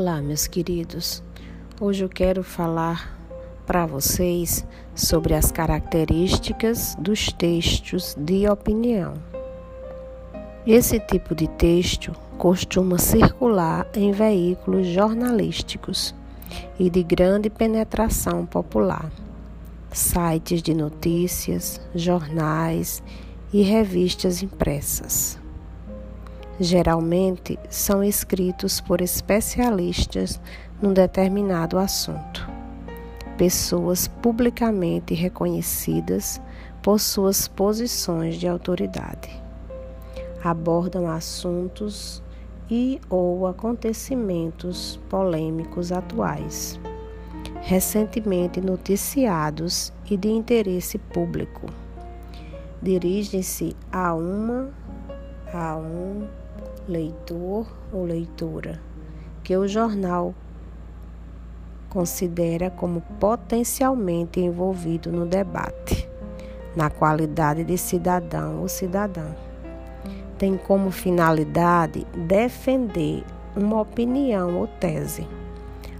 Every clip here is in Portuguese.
Olá, meus queridos. Hoje eu quero falar para vocês sobre as características dos textos de opinião. Esse tipo de texto costuma circular em veículos jornalísticos e de grande penetração popular, sites de notícias, jornais e revistas impressas geralmente são escritos por especialistas num determinado assunto. Pessoas publicamente reconhecidas por suas posições de autoridade. Abordam assuntos e ou acontecimentos polêmicos atuais, recentemente noticiados e de interesse público. Dirigem-se a uma um leitor ou leitora que o jornal considera como potencialmente envolvido no debate, na qualidade de cidadão ou cidadã. Tem como finalidade defender uma opinião ou tese,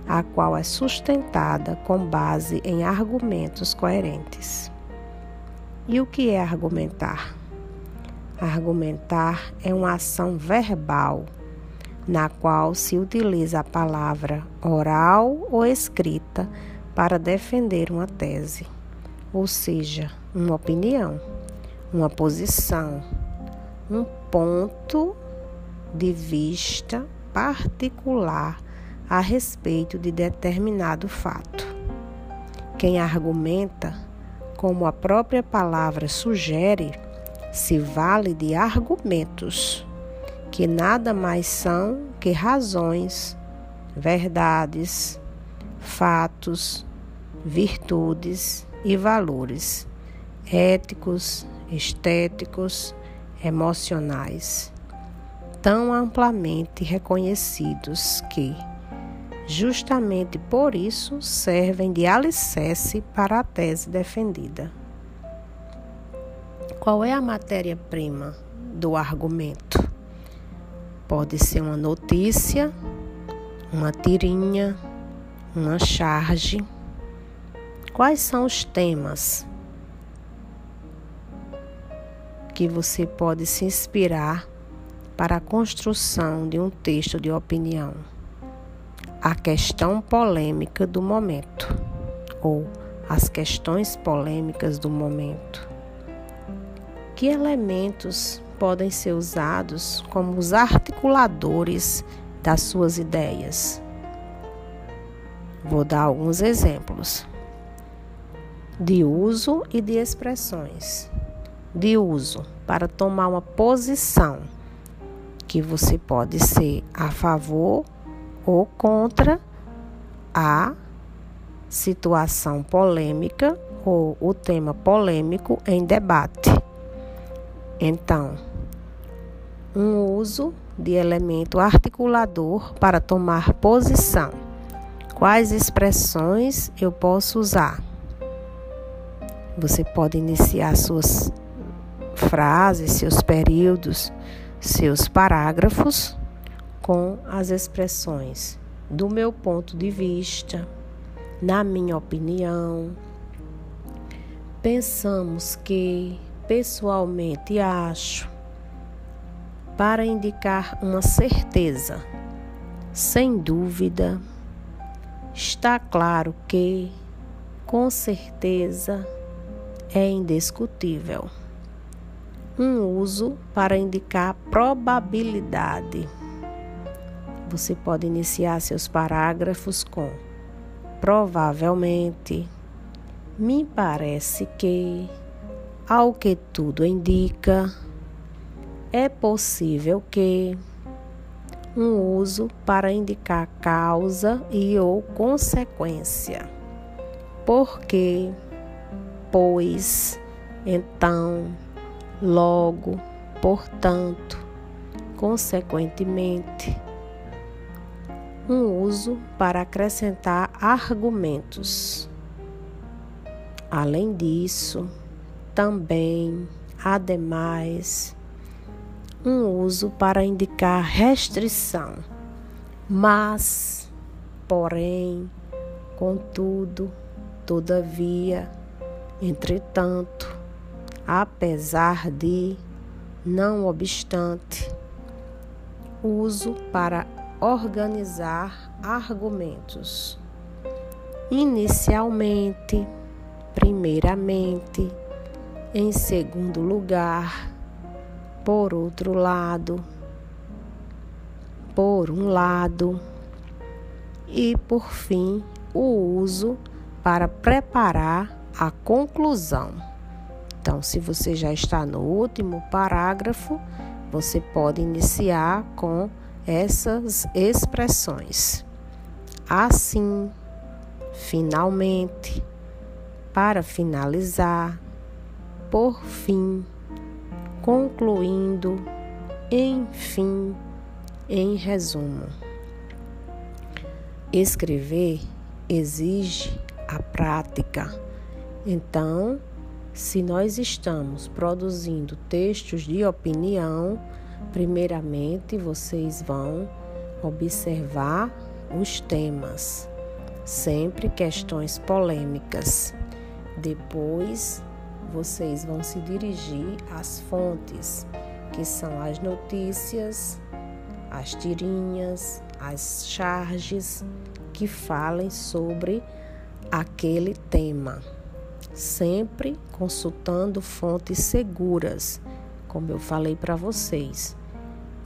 a qual é sustentada com base em argumentos coerentes. E o que é argumentar? Argumentar é uma ação verbal na qual se utiliza a palavra oral ou escrita para defender uma tese, ou seja, uma opinião, uma posição, um ponto de vista particular a respeito de determinado fato. Quem argumenta, como a própria palavra sugere, se vale de argumentos, que nada mais são que razões, verdades, fatos, virtudes e valores éticos, estéticos, emocionais, tão amplamente reconhecidos que, justamente por isso, servem de alicerce para a tese defendida. Qual é a matéria-prima do argumento? Pode ser uma notícia, uma tirinha, uma charge. Quais são os temas que você pode se inspirar para a construção de um texto de opinião? A questão polêmica do momento ou as questões polêmicas do momento. Que elementos podem ser usados como os articuladores das suas ideias? Vou dar alguns exemplos de uso e de expressões. De uso para tomar uma posição que você pode ser a favor ou contra a situação polêmica ou o tema polêmico em debate. Então, um uso de elemento articulador para tomar posição. Quais expressões eu posso usar? Você pode iniciar suas frases, seus períodos, seus parágrafos com as expressões do meu ponto de vista, na minha opinião. Pensamos que pessoalmente acho, para indicar uma certeza, sem dúvida, está claro que, com certeza, é indiscutível. Um uso para indicar probabilidade. Você pode iniciar seus parágrafos com provavelmente, me parece que ao que tudo indica, é possível que um uso para indicar causa e ou consequência. Porque, pois, então, logo, portanto, consequentemente. Um uso para acrescentar argumentos. Além disso, também, ademais, um uso para indicar restrição, mas, porém, contudo, todavia, entretanto, apesar de, não obstante, uso para organizar argumentos. Inicialmente, primeiramente, em segundo lugar, por outro lado, por um lado, e por fim, o uso para preparar a conclusão. Então, se você já está no último parágrafo, você pode iniciar com essas expressões. Assim, finalmente, para finalizar, por fim, concluindo, enfim, em resumo. Escrever exige a prática. Então, se nós estamos produzindo textos de opinião, primeiramente vocês vão observar os temas, sempre questões polêmicas. Depois, vocês vão se dirigir às fontes, que são as notícias, as tirinhas, as charges que falem sobre aquele tema, sempre consultando fontes seguras, como eu falei para vocês.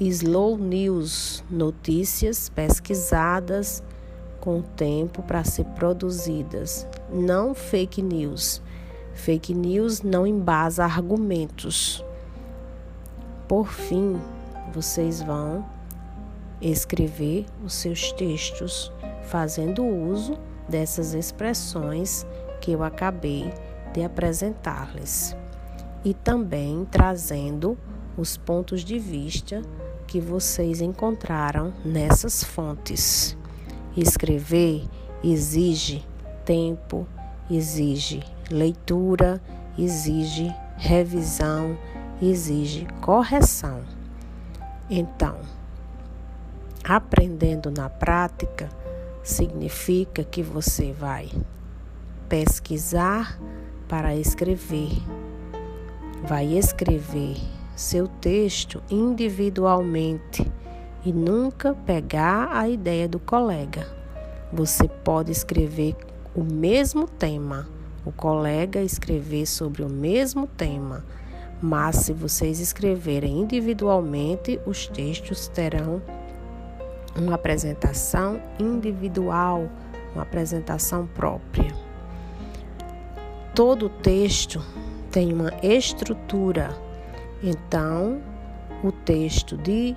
Slow news, notícias pesquisadas com tempo para ser produzidas, não fake news Fake news não embasa argumentos. Por fim, vocês vão escrever os seus textos fazendo uso dessas expressões que eu acabei de apresentar-lhes e também trazendo os pontos de vista que vocês encontraram nessas fontes. Escrever exige tempo, exige leitura, exige revisão, exige correção. Então, aprendendo na prática significa que você vai pesquisar para escrever, vai escrever seu texto individualmente e nunca pegar a ideia do colega. Você pode escrever o mesmo tema, o colega escrever sobre o mesmo tema, mas se vocês escreverem individualmente, os textos terão uma apresentação individual, uma apresentação própria. Todo texto tem uma estrutura, então o texto de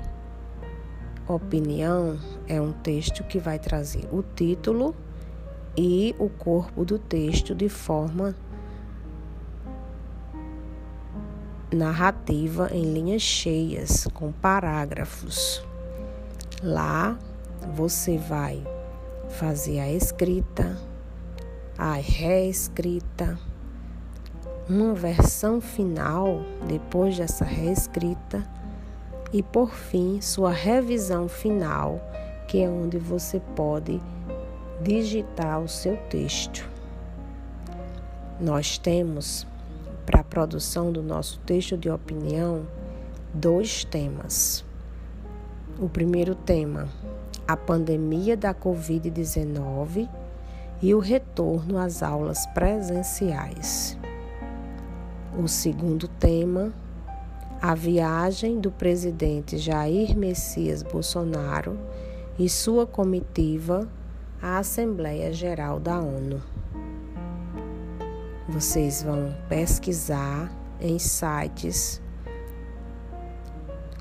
opinião é um texto que vai trazer o título e o corpo do texto de forma narrativa em linhas cheias, com parágrafos. Lá você vai fazer a escrita, a reescrita, uma versão final depois dessa reescrita e por fim sua revisão final, que é onde você pode digitar o seu texto. Nós temos, para a produção do nosso texto de opinião, dois temas. O primeiro tema, a pandemia da Covid-19 e o retorno às aulas presenciais. O segundo tema, a viagem do presidente Jair Messias Bolsonaro e sua comitiva à Assembleia Geral da ONU. Vocês vão pesquisar em sites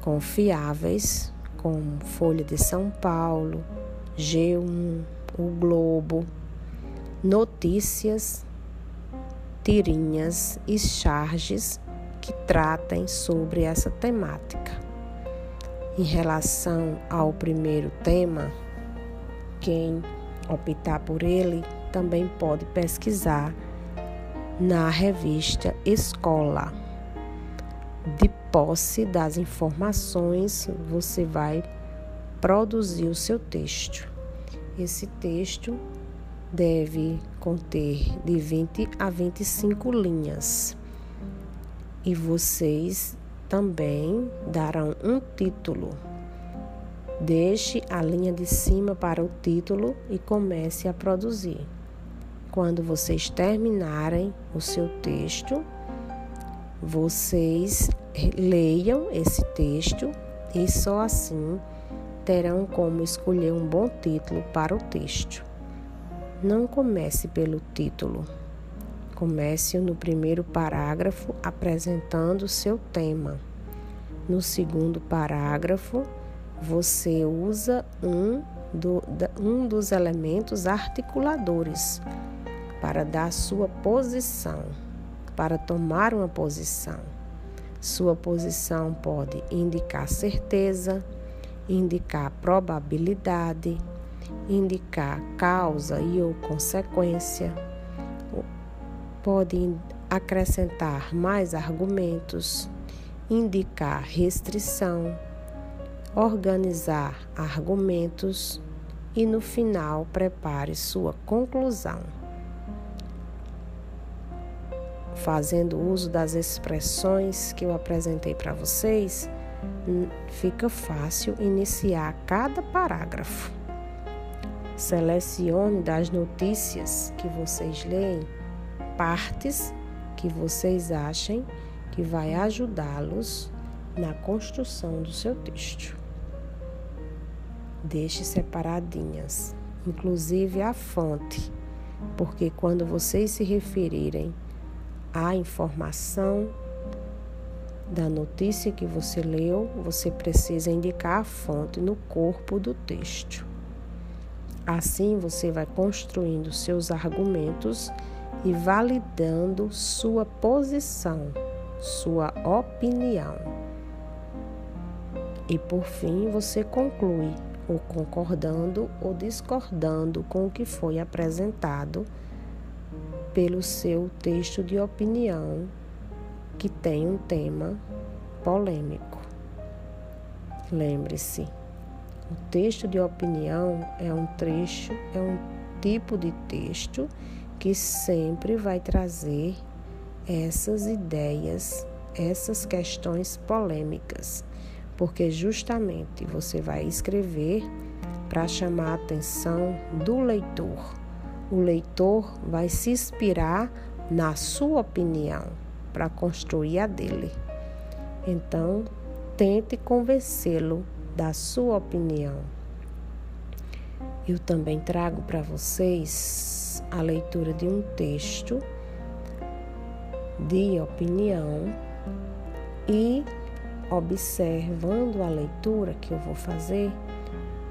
confiáveis, como Folha de São Paulo, G1, O Globo, notícias, tirinhas e charges que tratem sobre essa temática. Em relação ao primeiro tema, quem optar por ele, também pode pesquisar na revista Escola. De posse das informações, você vai produzir o seu texto. esse texto deve conter de 20 a 25 linhas. E vocês também darão um título. Deixe a linha de cima para o título e comece a produzir. Quando vocês terminarem o seu texto, vocês leiam esse texto e só assim terão como escolher um bom título para o texto. Não comece pelo título. Comece no primeiro parágrafo apresentando seu tema. No segundo parágrafo, você usa um, do, um dos elementos articuladores para dar sua posição, para tomar uma posição. Sua posição pode indicar certeza, indicar probabilidade, indicar causa e ou consequência, pode acrescentar mais argumentos, indicar restrição, organizar argumentos e no final prepare sua conclusão. Fazendo uso das expressões que eu apresentei para vocês, fica fácil iniciar cada parágrafo. Selecione das notícias que vocês leem partes que vocês achem que vai ajudá-los na construção do seu texto. Deixe separadinhas, inclusive a fonte, porque quando vocês se referirem à informação da notícia que você leu, você precisa indicar a fonte no corpo do texto. Assim você vai construindo seus argumentos e validando sua posição, sua opinião. E por fim você conclui, ou concordando ou discordando com o que foi apresentado pelo seu texto de opinião que tem um tema polêmico. Lembre-se, o texto de opinião é um trecho, é um tipo de texto que sempre vai trazer essas ideias, essas questões polêmicas, porque justamente você vai escrever para chamar a atenção do leitor. O leitor vai se inspirar na sua opinião para construir a dele. Então, tente convencê-lo da sua opinião. Eu também trago para vocês a leitura de um texto de opinião e observando a leitura que eu vou fazer,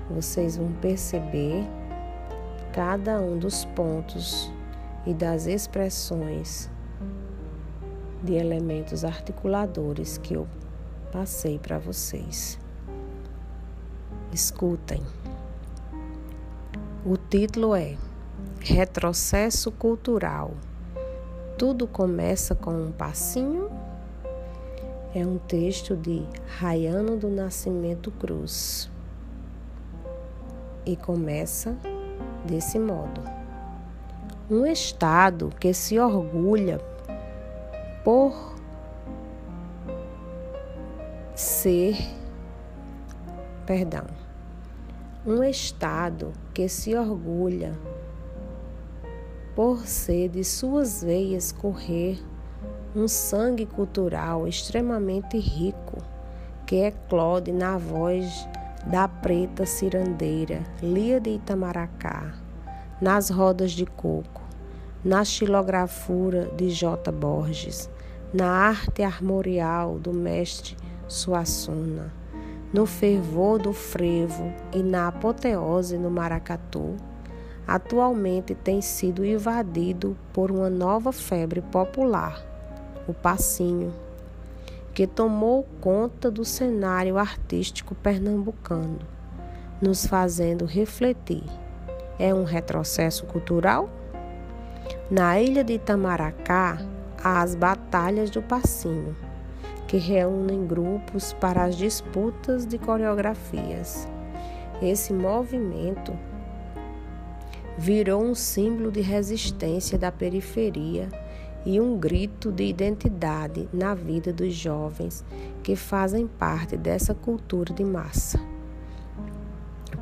vocês vão perceber cada um dos pontos e das expressões de elementos articuladores que eu passei para vocês. Escutem. O título é Retrocesso Cultural. Tudo começa com um passinho. É um texto de Rayano do Nascimento Cruz. E começa desse modo. Um Estado que se orgulha por ser, perdão, um Estado que se orgulha por ser de suas veias correr um sangue cultural extremamente rico, que eclode na voz da preta cirandeira Lia de Itamaracá, nas rodas de coco, na xilografura de J. Borges, na arte armorial do mestre Suassuna, no fervor do frevo e na apoteose no maracatu, atualmente tem sido invadido por uma nova febre popular, o passinho, que tomou conta do cenário artístico pernambucano, nos fazendo refletir. É um retrocesso cultural? Na ilha de Itamaracá, há as Batalhas do Passinho, que reúnem grupos para as disputas de coreografias. Esse movimento virou um símbolo de resistência da periferia e um grito de identidade na vida dos jovens que fazem parte dessa cultura de massa.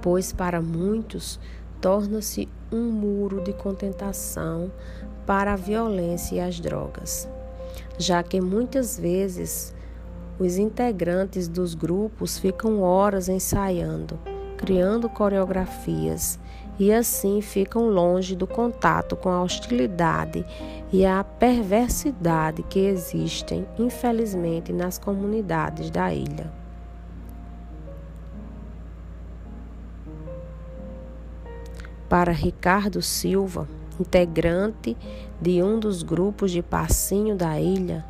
Pois para muitos torna-se um muro de contentação para a violência e as drogas, já que muitas vezes os integrantes dos grupos ficam horas ensaiando, criando coreografias e assim ficam longe do contato com a hostilidade e a perversidade que existem, infelizmente, nas comunidades da ilha. Para Ricardo Silva, integrante de um dos grupos de passinho da ilha,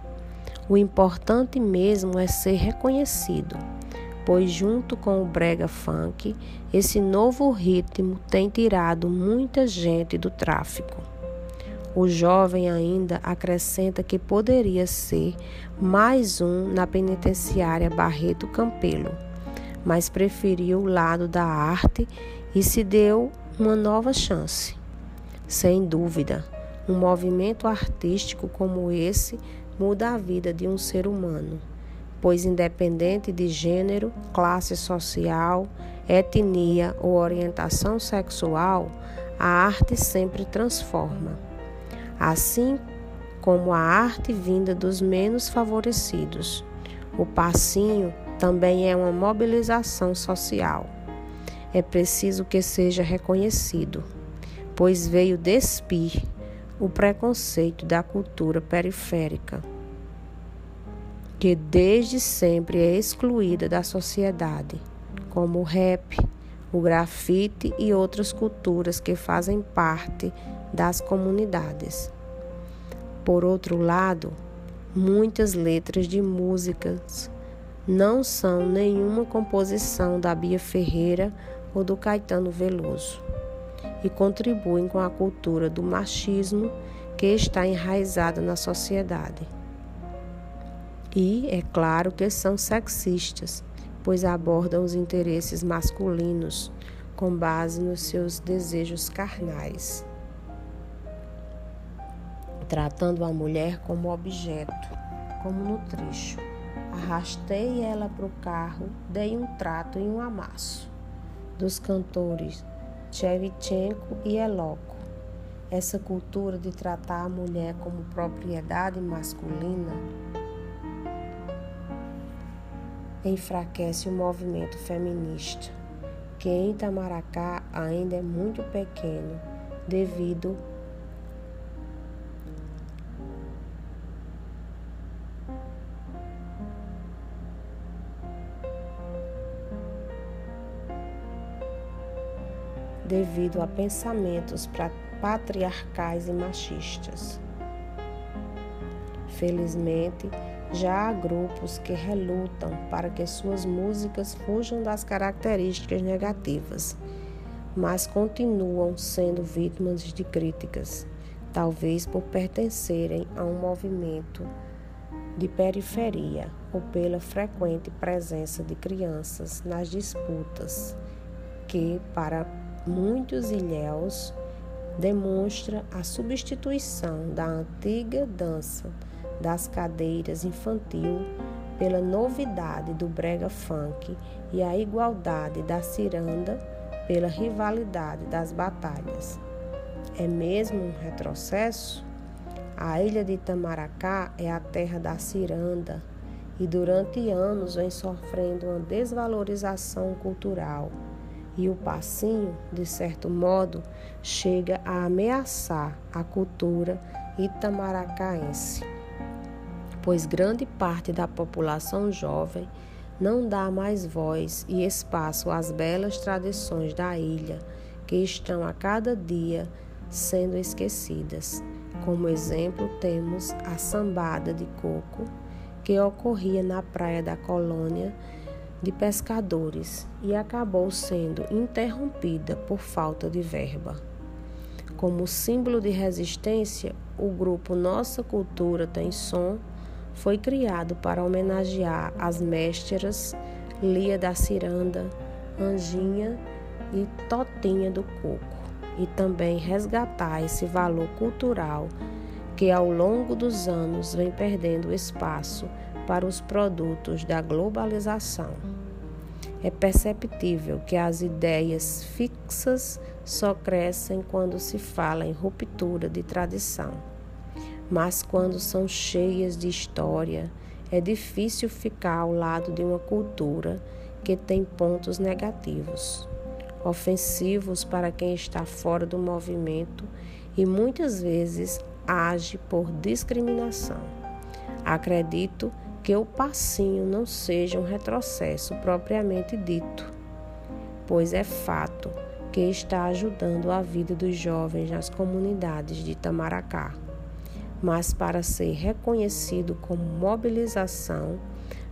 o importante mesmo é ser reconhecido pois, junto com o brega funk, esse novo ritmo tem tirado muita gente do tráfico. O jovem ainda acrescenta que poderia ser mais um na penitenciária Barreto Campelo, mas preferiu o lado da arte e se deu uma nova chance. Sem dúvida, um movimento artístico como esse muda a vida de um ser humano pois, independente de gênero, classe social, etnia ou orientação sexual, a arte sempre transforma. Assim como a arte vinda dos menos favorecidos, o passinho também é uma mobilização social. É preciso que seja reconhecido, pois veio despir o preconceito da cultura periférica que desde sempre é excluída da sociedade, como o rap, o grafite e outras culturas que fazem parte das comunidades. Por outro lado, muitas letras de músicas não são nenhuma composição da Bia Ferreira ou do Caetano Veloso e contribuem com a cultura do machismo que está enraizada na sociedade. E é claro que são sexistas, pois abordam os interesses masculinos com base nos seus desejos carnais, tratando a mulher como objeto, como no trecho. Arrastei ela para o carro, dei um trato e um amasso. Dos cantores Chevchenko e Eloco. Essa cultura de tratar a mulher como propriedade masculina enfraquece o movimento feminista, que em Itamaracá ainda é muito pequeno devido devido a pensamentos patriarcais e machistas. Felizmente, já há grupos que relutam para que suas músicas fujam das características negativas, mas continuam sendo vítimas de críticas, talvez por pertencerem a um movimento de periferia ou pela frequente presença de crianças nas disputas, que para muitos ilhéus demonstra a substituição da antiga dança das cadeiras infantil pela novidade do brega funk e a igualdade da ciranda pela rivalidade das batalhas. É mesmo um retrocesso? A ilha de Itamaracá é a terra da ciranda e durante anos vem sofrendo uma desvalorização cultural. E o passinho, de certo modo, chega a ameaçar a cultura itamaracaense pois grande parte da população jovem não dá mais voz e espaço às belas tradições da ilha que estão a cada dia sendo esquecidas. Como exemplo, temos a sambada de coco, que ocorria na praia da colônia de pescadores e acabou sendo interrompida por falta de verba. Como símbolo de resistência, o grupo Nossa Cultura Tem Som foi criado para homenagear as mestras Lia da Ciranda, Anjinha e Totinha do Coco e também resgatar esse valor cultural que ao longo dos anos vem perdendo espaço para os produtos da globalização. É perceptível que as ideias fixas só crescem quando se fala em ruptura de tradição. Mas quando são cheias de história, é difícil ficar ao lado de uma cultura que tem pontos negativos, ofensivos para quem está fora do movimento e muitas vezes age por discriminação. Acredito que o passinho não seja um retrocesso propriamente dito, pois é fato que está ajudando a vida dos jovens nas comunidades de Itamaracá. Mas para ser reconhecido como mobilização,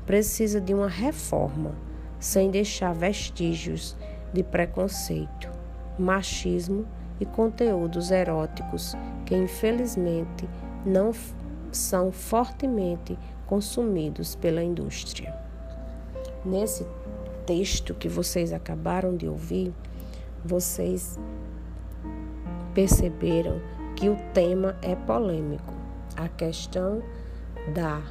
precisa de uma reforma, sem deixar vestígios de preconceito, machismo e conteúdos eróticos que infelizmente não são fortemente consumidos pela indústria. Nesse texto que vocês acabaram de ouvir, vocês perceberam que o tema é polêmico. A questão da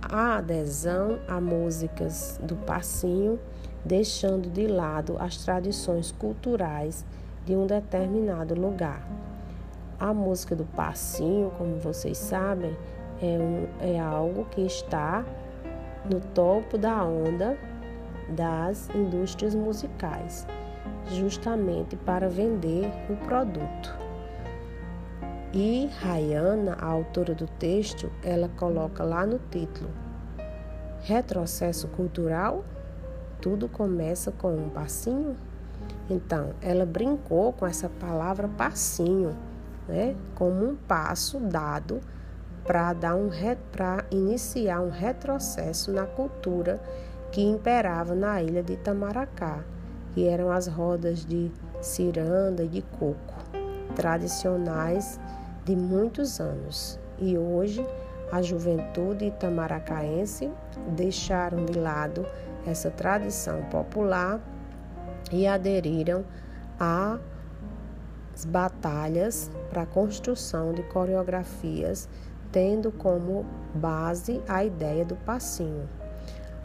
adesão a músicas do passinho deixando de lado as tradições culturais de um determinado lugar. A música do passinho, como vocês sabem, é, um, é algo que está no topo da onda das indústrias musicais, justamente para vender o produto. E Rayana, a autora do texto, ela coloca lá no título: Retrocesso cultural tudo começa com um passinho. Então, ela brincou com essa palavra passinho, né? Como um passo dado para dar um para iniciar um retrocesso na cultura que imperava na ilha de Itamaracá, que eram as rodas de ciranda e de coco, tradicionais de muitos anos. E hoje a juventude itamaracaense deixaram de lado essa tradição popular e aderiram às batalhas para a construção de coreografias, tendo como base a ideia do passinho.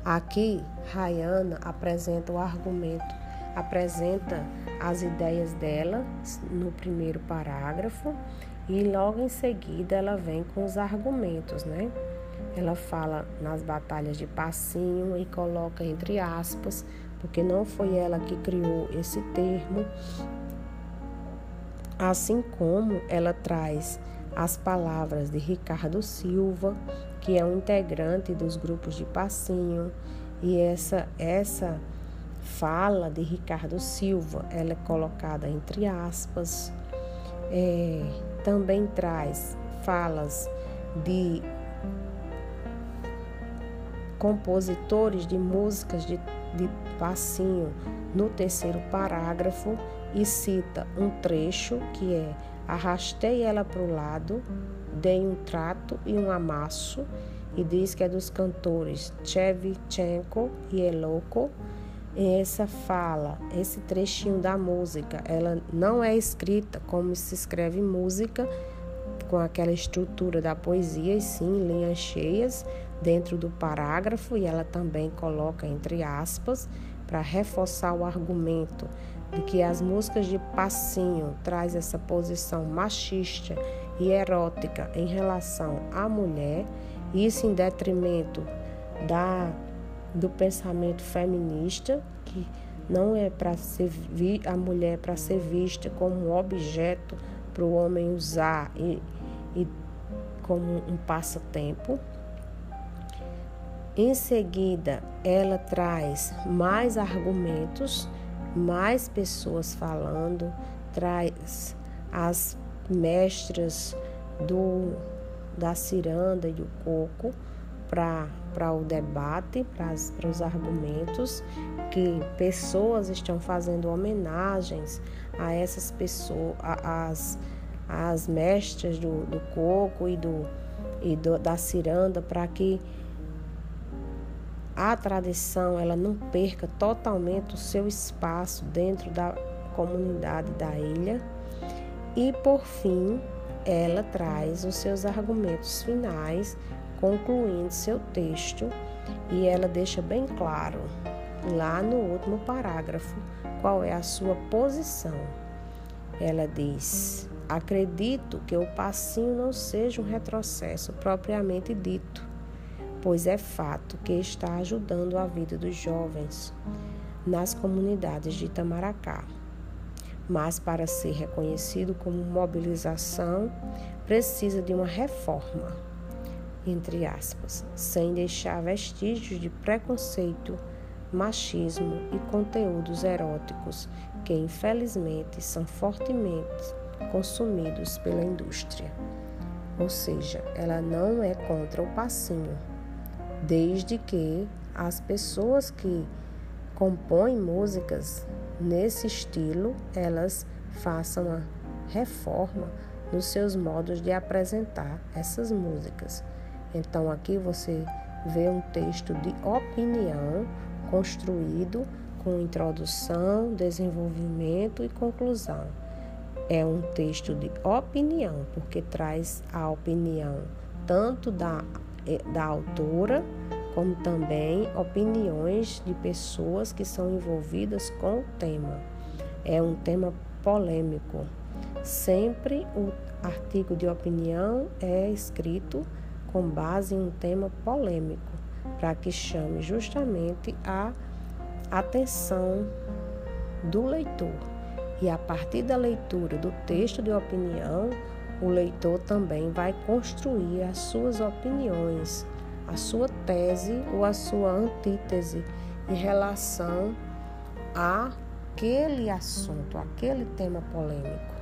Aqui, Rayana apresenta o argumento, apresenta as ideias dela no primeiro parágrafo e logo em seguida ela vem com os argumentos, né? Ela fala nas batalhas de passinho e coloca entre aspas, porque não foi ela que criou esse termo. Assim como ela traz as palavras de Ricardo Silva, que é um integrante dos grupos de passinho, e essa essa fala de Ricardo Silva, ela é colocada entre aspas. É, também traz falas de compositores de músicas de, de passinho no terceiro parágrafo e cita um trecho que é Arrastei ela para o lado, dei um trato e um amasso, e diz que é dos cantores Chevchenko e Eloko. Essa fala, esse trechinho da música, ela não é escrita como se escreve música, com aquela estrutura da poesia, e sim linhas cheias, dentro do parágrafo e ela também coloca entre aspas para reforçar o argumento de que as músicas de passinho traz essa posição machista e erótica em relação à mulher, isso em detrimento da do pensamento feminista que não é para ser a mulher para ser vista como um objeto para o homem usar e, e como um passatempo. Em seguida, ela traz mais argumentos, mais pessoas falando, traz as mestras do, da ciranda e do coco para o debate, para os argumentos, que pessoas estão fazendo homenagens a essas pessoas, as, as mestras do, do coco e, do, e do, da ciranda, para que a tradição ela não perca totalmente o seu espaço dentro da comunidade da ilha. E por fim, ela traz os seus argumentos finais, concluindo seu texto, e ela deixa bem claro, lá no último parágrafo, qual é a sua posição. Ela diz: Acredito que o passinho não seja um retrocesso propriamente dito, pois é fato que está ajudando a vida dos jovens nas comunidades de Itamaracá. Mas para ser reconhecido como mobilização, precisa de uma reforma, entre aspas, sem deixar vestígios de preconceito, machismo e conteúdos eróticos que infelizmente são fortemente consumidos pela indústria. Ou seja, ela não é contra o passinho, desde que as pessoas que compõem músicas nesse estilo, elas façam a reforma nos seus modos de apresentar essas músicas. Então aqui você vê um texto de opinião construído com introdução, desenvolvimento e conclusão. É um texto de opinião, porque traz a opinião tanto da, eh, da autora, como também opiniões de pessoas que são envolvidas com o tema. É um tema polêmico. Sempre o artigo de opinião é escrito com base em um tema polêmico, para que chame justamente a atenção do leitor. E a partir da leitura do texto de opinião, o leitor também vai construir as suas opiniões, a sua tese ou a sua antítese em relação àquele assunto, aquele tema polêmico.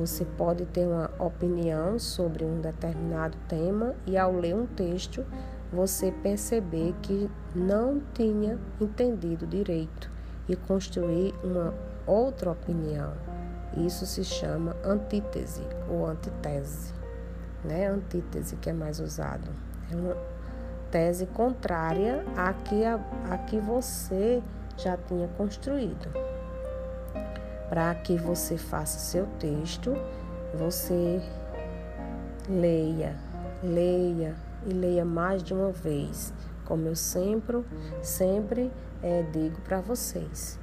Você pode ter uma opinião sobre um determinado tema e ao ler um texto você perceber que não tinha entendido direito e construir uma outra opinião. Isso se chama antítese ou antitese, né? Antítese que é mais usado. É uma tese contrária à que, a, a que você já tinha construído. Para que você faça seu texto, você leia, leia, e leia mais de uma vez, como eu sempre, sempre é, digo para vocês.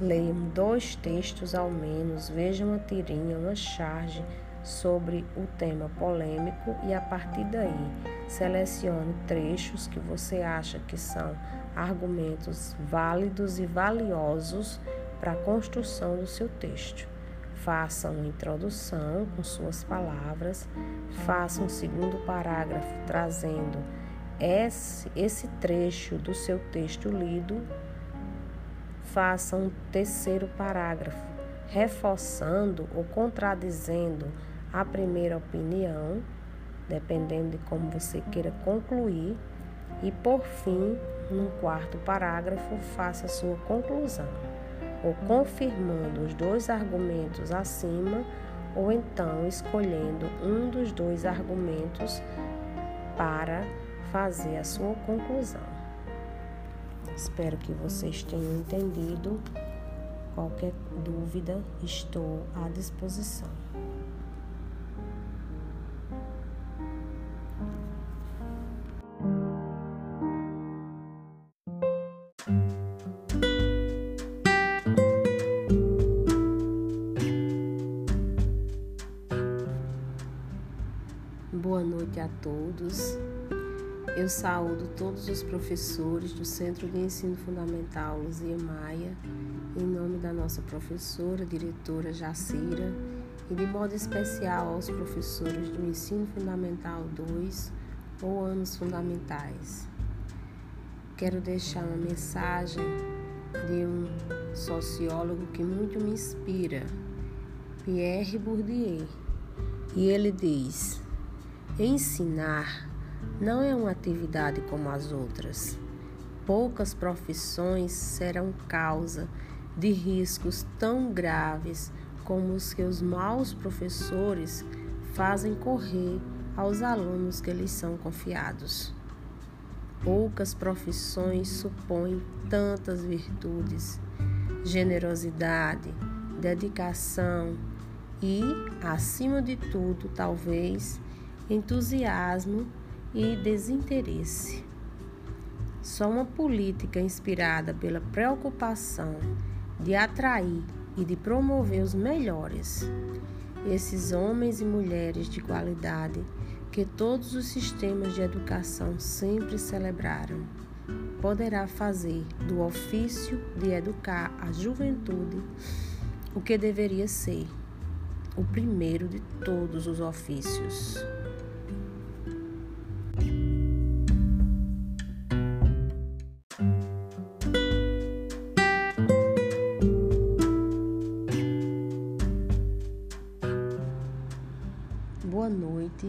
Leiam dois textos ao menos, vejam uma tirinha, uma charge sobre o tema polêmico e a partir daí selecione trechos que você acha que são argumentos válidos e valiosos para a construção do seu texto. Faça uma introdução com suas palavras, faça um segundo parágrafo trazendo esse, trecho do seu texto lido, faça um terceiro parágrafo reforçando ou contradizendo a primeira opinião, dependendo de como você queira concluir, e por fim, no quarto parágrafo, faça a sua conclusão ou confirmando os dois argumentos acima, ou então escolhendo um dos dois argumentos para fazer a sua conclusão. Espero que vocês tenham entendido. Qualquer dúvida, estou à disposição. Todos. Eu saúdo todos os professores do Centro de Ensino Fundamental Luzia Maia, em nome da nossa professora, diretora Jacira, e de modo especial aos professores do Ensino Fundamental 2 ou anos fundamentais. Quero deixar uma mensagem de um sociólogo que muito me inspira, Pierre Bourdieu, e ele diz: Ensinar não é uma atividade como as outras. Poucas profissões serão causa de riscos tão graves como os que os maus professores fazem correr aos alunos que lhes são confiados. Poucas profissões supõem tantas virtudes. generosidade, dedicação e, acima de tudo, talvez, entusiasmo e desinteresse. Só uma política inspirada pela preocupação de atrair e de promover os melhores, esses homens e mulheres de qualidade que todos os sistemas de educação sempre celebraram, poderá fazer do ofício de educar a juventude o que deveria ser o primeiro de todos os ofícios. Boa noite.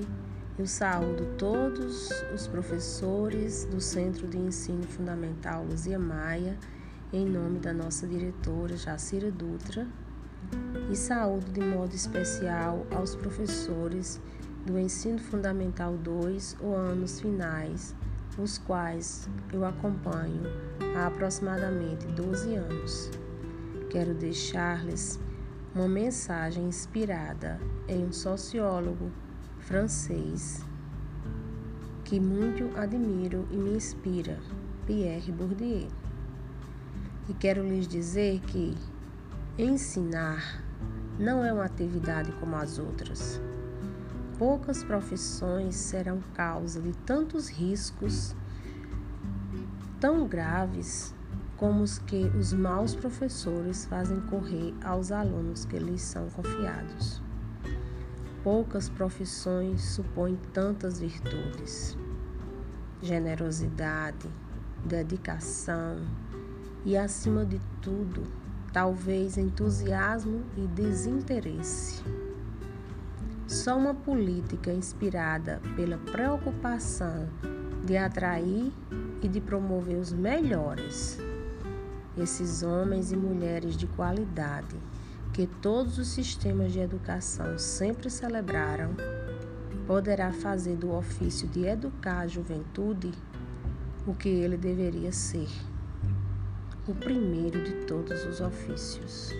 Eu saúdo todos os professores do Centro de Ensino Fundamental Luzia Maia, em nome da nossa diretora Jacira Dutra, e saúdo de modo especial aos professores do Ensino Fundamental 2 ou anos finais, os quais eu acompanho há aproximadamente 12 anos. Quero deixar-lhes uma mensagem inspirada em um sociólogo francês que muito admiro e me inspira, Pierre Bourdieu. E quero lhes dizer que ensinar não é uma atividade como as outras. Poucas profissões serão causa de tantos riscos tão graves como os que os maus professores fazem correr aos alunos que lhes são confiados. Poucas profissões supõem tantas virtudes: generosidade, dedicação e, acima de tudo, talvez entusiasmo e desinteresse. Só uma política inspirada pela preocupação de atrair e de promover os melhores, esses homens e mulheres de qualidade que todos os sistemas de educação sempre celebraram, poderá fazer do ofício de educar a juventude o que ele deveria ser, o primeiro de todos os ofícios.